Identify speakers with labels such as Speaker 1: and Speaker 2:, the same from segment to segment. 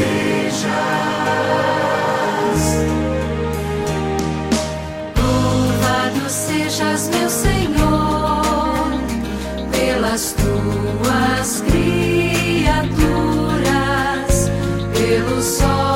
Speaker 1: sejas. Louvado sejas, meu Senhor, pelas tuas criaturas, pelo sol.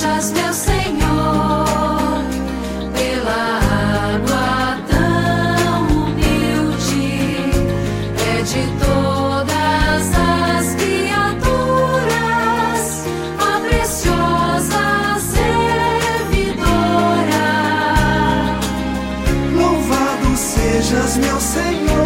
Speaker 2: Sejas meu Senhor pela
Speaker 1: água tão humilde, é de todas as criaturas a preciosa servidora.
Speaker 2: Louvado sejas meu Senhor.